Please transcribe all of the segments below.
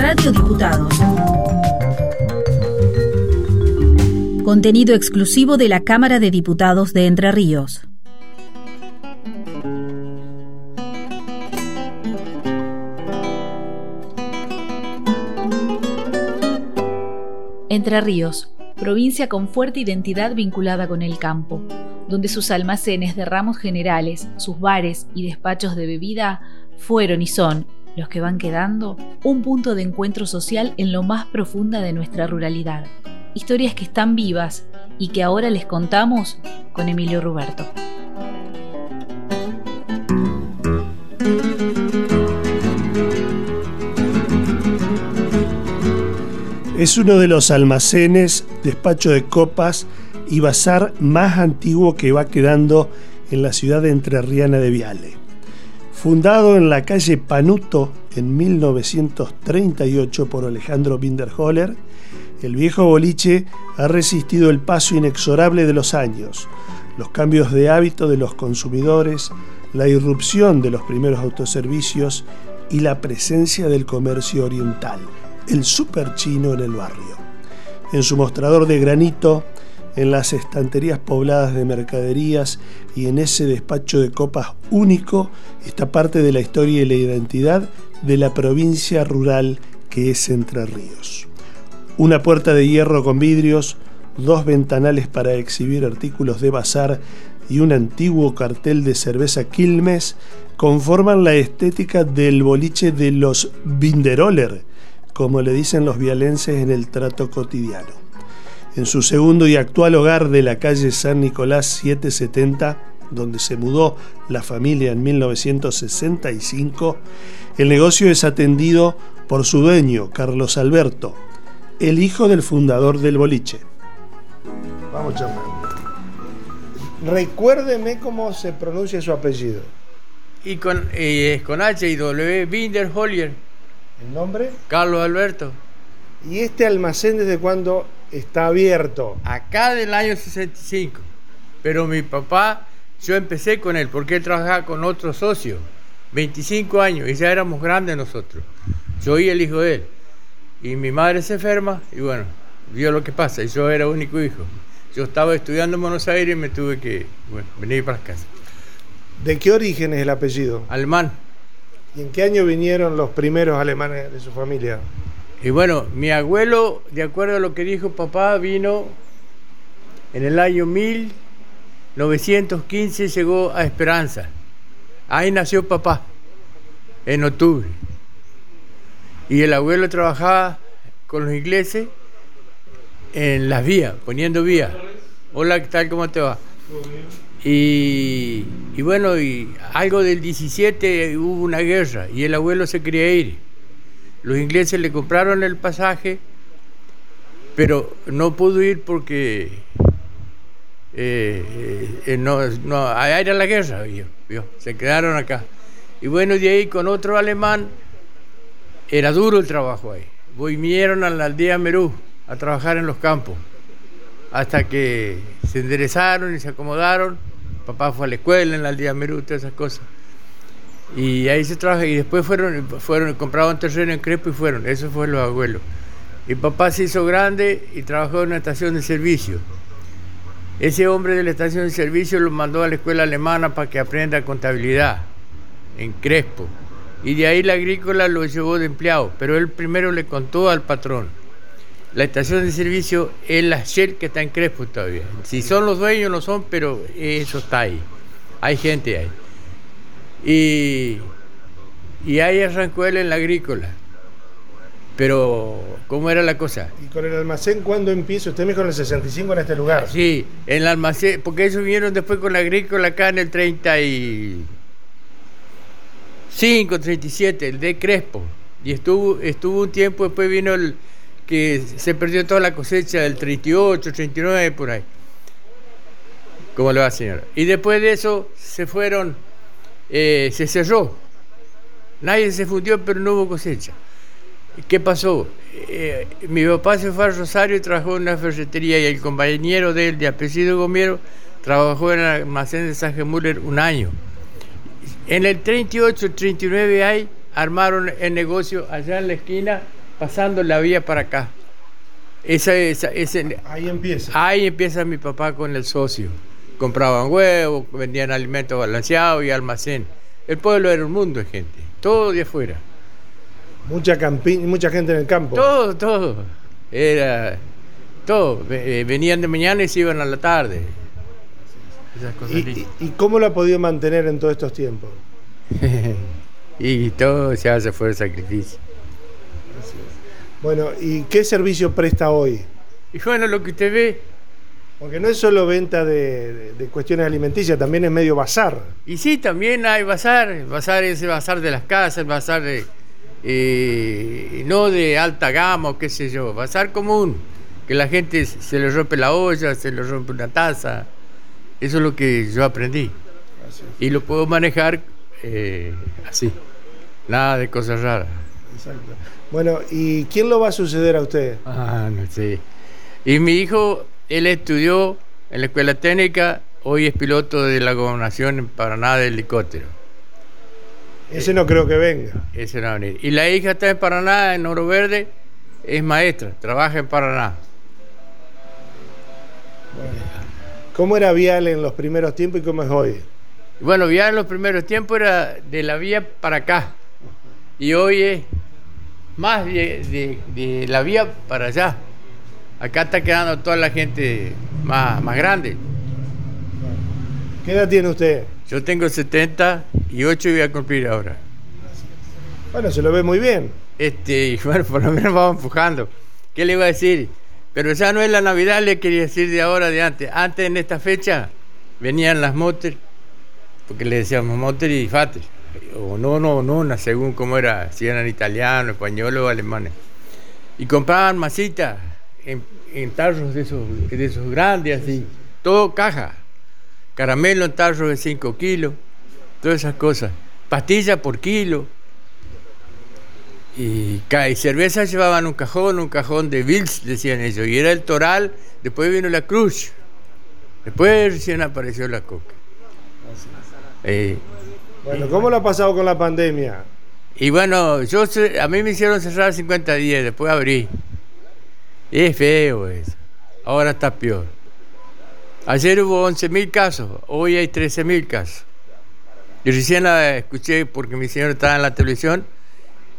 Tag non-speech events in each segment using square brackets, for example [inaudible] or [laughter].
Radio Diputados. Contenido exclusivo de la Cámara de Diputados de Entre Ríos. Entre Ríos, provincia con fuerte identidad vinculada con el campo, donde sus almacenes de ramos generales, sus bares y despachos de bebida fueron y son, los que van quedando, un punto de encuentro social en lo más profunda de nuestra ruralidad. Historias que están vivas y que ahora les contamos con Emilio Ruberto. Es uno de los almacenes, despacho de copas y bazar más antiguo que va quedando en la ciudad de entrerriana de Viale. Fundado en la calle Panuto en 1938 por Alejandro Binderholler, el viejo boliche ha resistido el paso inexorable de los años, los cambios de hábito de los consumidores, la irrupción de los primeros autoservicios y la presencia del comercio oriental el super chino en el barrio. En su mostrador de granito, en las estanterías pobladas de mercaderías y en ese despacho de copas único está parte de la historia y la identidad de la provincia rural que es Entre Ríos. Una puerta de hierro con vidrios, dos ventanales para exhibir artículos de bazar y un antiguo cartel de cerveza Quilmes conforman la estética del boliche de los Binderoller, como le dicen los vialenses en el trato cotidiano. En su segundo y actual hogar de la calle San Nicolás 770, donde se mudó la familia en 1965, el negocio es atendido por su dueño, Carlos Alberto, el hijo del fundador del boliche. Vamos charlando. Recuérdeme cómo se pronuncia su apellido. Y con, eh, con H y W, Binder ¿El nombre? Carlos Alberto. ¿Y este almacén desde cuándo está abierto? Acá del año 65. Pero mi papá, yo empecé con él porque él trabajaba con otro socio, 25 años, y ya éramos grandes nosotros. Yo y el hijo de él. Y mi madre se enferma y bueno, vio lo que pasa. Y yo era único hijo. Yo estaba estudiando en Buenos Aires y me tuve que venir para casa. ¿De qué origen es el apellido? Alemán. ¿Y en qué año vinieron los primeros alemanes de su familia? Y bueno, mi abuelo, de acuerdo a lo que dijo papá, vino en el año 1915, llegó a Esperanza. Ahí nació papá, en octubre. Y el abuelo trabajaba con los ingleses en las vías, poniendo vías. Hola, ¿qué tal? ¿Cómo te va? Y, bueno, y algo del 17 hubo una guerra y el abuelo se quería ir. Los ingleses le compraron el pasaje, pero no pudo ir porque eh, eh, no, no, era la guerra, se quedaron acá. Y bueno, de ahí con otro alemán, era duro el trabajo ahí. Vinieron a la aldea Merú a trabajar en los campos, hasta que se enderezaron y se acomodaron papá fue a la escuela en la aldea Merú, todas esas cosas. Y ahí se trabaja y después fueron, fueron, compraron terreno en Crespo y fueron, eso fue los abuelos. Y papá se hizo grande y trabajó en una estación de servicio. Ese hombre de la estación de servicio lo mandó a la escuela alemana para que aprenda contabilidad en Crespo. Y de ahí la agrícola lo llevó de empleado, pero él primero le contó al patrón la estación de servicio es la Shell que está en Crespo todavía. Si son los dueños, no son, pero eso está ahí. Hay gente ahí. Y, y ahí arrancó él en la agrícola. Pero, ¿cómo era la cosa? ¿Y con el almacén cuándo empieza? Usted me dijo en el 65 en este lugar. Sí, en el almacén, porque ellos vinieron después con la agrícola acá en el 35, 37, el de Crespo. Y estuvo, estuvo un tiempo, después vino el, que se perdió toda la cosecha del 38, 39, por ahí. ¿Cómo le va, señora? Y después de eso se fueron, eh, se cerró. Nadie se fundió, pero no hubo cosecha. ¿Qué pasó? Eh, mi papá se fue a Rosario y trabajó en una ferretería y el compañero de él, de apellido Gomiero, trabajó en el almacén de San Müller un año. En el 38, 39 ahí armaron el negocio allá en la esquina pasando la vía para acá. Esa, esa, ese, Ahí empieza. ahí empieza mi papá con el socio. Compraban huevos, vendían alimentos balanceados y almacén. El pueblo era un mundo de gente, todo de afuera. Mucha, campi mucha gente en el campo. Todo, todo. Era todo. Eh, Venían de mañana y se iban a la tarde. Esas cosas ¿Y, y- cómo lo ha podido mantener en todos estos tiempos? [laughs] y todo se hace por sacrificio. Bueno, ¿y qué servicio presta hoy? Y bueno, lo que usted ve, Porque no es solo venta de, de- de cuestiones alimenticias, también es medio bazar. y sí, también hay bazar, bazar ese bazar de las casas, bazar de, eh, no de alta gama o qué sé yo, bazar común, que la gente se le rompe la olla, se le rompe una taza, eso es lo que yo aprendí. Y lo puedo manejar eh, así, nada de cosas raras. Exacto. Bueno, ¿y quién lo va a suceder a usted? Ah, no sé. Y mi hijo, él estudió en la escuela técnica, hoy es piloto de la gobernación en Paraná de helicóptero. Ese no creo que venga. Ese no va a venir. Y la hija está en Paraná, en Oro Verde, es maestra, trabaja en Paraná. ¿Cómo era Vial en los primeros tiempos y cómo es hoy? Bueno, ya en los primeros tiempos era de la vía para acá. Y hoy es más de, de- de la vía para allá. Acá está quedando toda la gente más, más grande. ¿Qué edad tiene usted? Yo tengo 78 y voy a cumplir ahora. Bueno, se lo ve muy bien. Este, [laughs] bueno, por lo menos vamos empujando. ¿Qué le iba a decir? Pero ya no es la Navidad, le quería decir de ahora, de antes. Antes en esta fecha venían las motos, porque le decíamos motos y fates. O no, no, no, según cómo era, si eran italianos, españoles o alemanes. Y compraban masitas en, en tarros de esos, de esos grandes, así. Todo caja. Caramelo en tarros de 5 kilos. Todas esas cosas. Pastillas por kilo. Y, cerveza llevaban un cajón, un cajón de Bills, decían ellos. Y era el Toral, después vino la Cruz. Después recién apareció la Coca. Eh, Bueno, ¿cómo lo ha pasado con la pandemia? y bueno, yo a mí me hicieron cerrar 50 días, después abrí. Es feo eso. Ahora está peor. Ayer hubo 11.000 casos, hoy hay 13.000 casos. Yo recién la escuché porque mi señor estaba en la televisión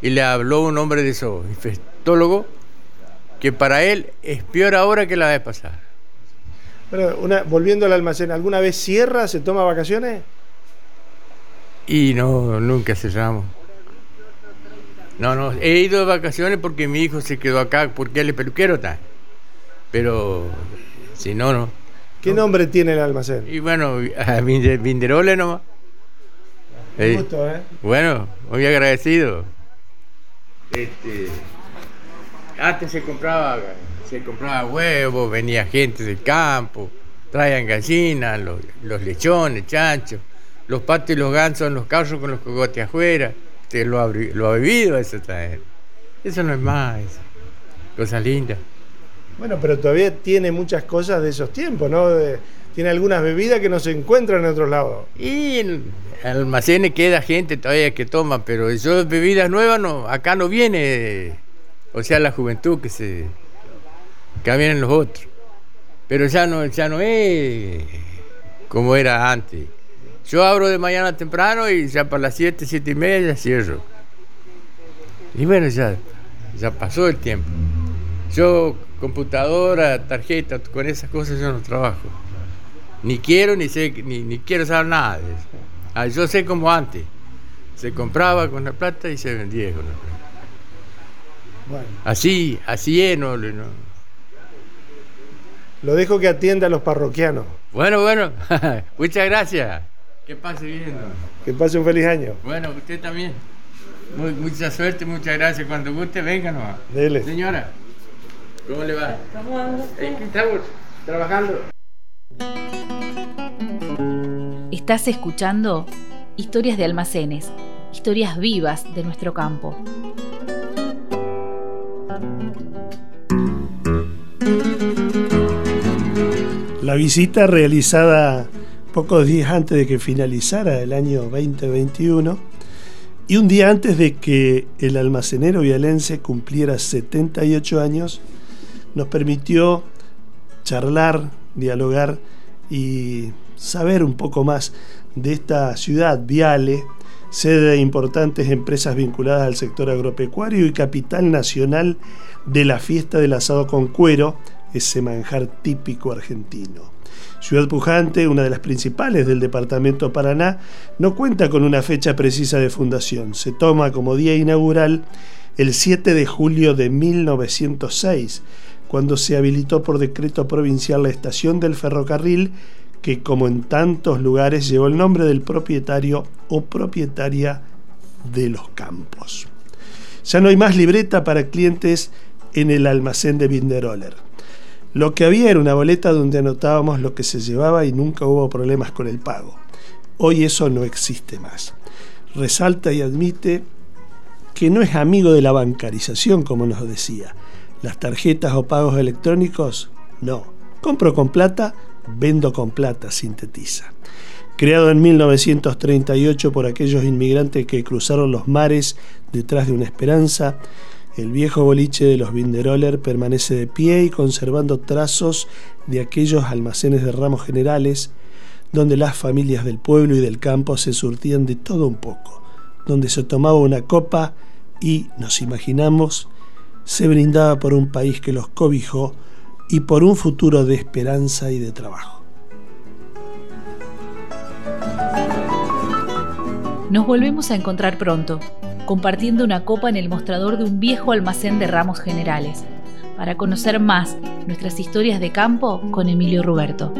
y le habló un hombre de esos infectólogo que para él es peor ahora que la vez pasada. Bueno, una, volviendo al almacén, ¿alguna vez cierra, se toma vacaciones? Y no, nunca cerramos. No, no, he ido de vacaciones porque mi hijo se quedó acá, porque él es peluquero está. Pero si no, no. ¿Qué nombre tiene el almacén? Y bueno, a Vinde- Vinderole nomás. Un Eh, gusto, ¿eh? bueno, muy agradecido. Este, antes se compraba, se compraba huevos, venía gente del campo, traían gallinas, los, los lechones, chanchos, los patos y los gansos en los carros con los cogotes afuera. Usted lo ha, lo ha vivido eso también. Eso no es más, eso. cosas lindas. Bueno, pero todavía tiene muchas cosas de esos tiempos, ¿no? De- tiene algunas bebidas que no se encuentran en otros lados. Y en almacenes queda gente todavía que toma, pero yo bebidas nuevas no, acá no viene, o sea, la juventud que se que vienen los otros. Pero ya no, ya no es como era antes. Yo abro de mañana temprano y ya para las 7, 7 y media ya cierro. Y bueno, ya, ya pasó el tiempo. Yo, computadora, tarjeta, con esas cosas yo no trabajo. Ni quiero ni sé ni, ni quiero saber nada de eso. Ah, yo sé como antes. Se compraba con la plata y se vendía con la plata. Bueno, Así, así es, no, no. lo dejo que atienda a los parroquianos. Bueno, bueno, [laughs] muchas gracias. Que pase bien. Que pase un feliz año. Bueno, usted también. Muy- mucha suerte, muchas gracias. Cuando guste, venga nomás. Dele. Señora, ¿cómo le va? Aquí estamos trabajando. Estás escuchando Historias de Almacenes, historias vivas de nuestro campo. La visita realizada pocos días antes de que finalizara el año 2021 Y un día antes de que el almacenero vialense cumpliera 78 años, nos permitió charlar, dialogar y saber un poco más de esta ciudad, Viale, sede de importantes empresas vinculadas al sector agropecuario y capital nacional de la fiesta del asado con cuero, ese manjar típico argentino. Ciudad Pujante, una de las principales del departamento Paraná, no cuenta con una fecha precisa de fundación. Se toma como día inaugural el 7 de julio de 1906, cuando se habilitó por decreto provincial la estación del ferrocarril que como en tantos lugares llevó el nombre del propietario o propietaria de los campos. Ya no hay más libreta para clientes en el almacén de Binderoller. Lo que había era una boleta donde anotábamos lo que se llevaba y nunca hubo problemas con el pago. Hoy eso no existe más. Resalta y admite que no es amigo de la bancarización, como nos decía. Las tarjetas o pagos electrónicos, no. Compro con plata, vendo con plata, sintetiza. Creado en 1938 por aquellos inmigrantes que cruzaron los mares detrás de una esperanza, el viejo boliche de los Binderoller permanece de pie y conservando trazos de aquellos almacenes de ramos generales donde las familias del pueblo y del campo se surtían de todo un poco, donde se tomaba una copa y, nos imaginamos, se brindaba por un país que los cobijó y por un futuro de esperanza y de trabajo. Nos volvemos a encontrar pronto compartiendo una copa en el mostrador de un viejo almacén de ramos generales, para conocer más nuestras historias de campo con Emilio Ruberto.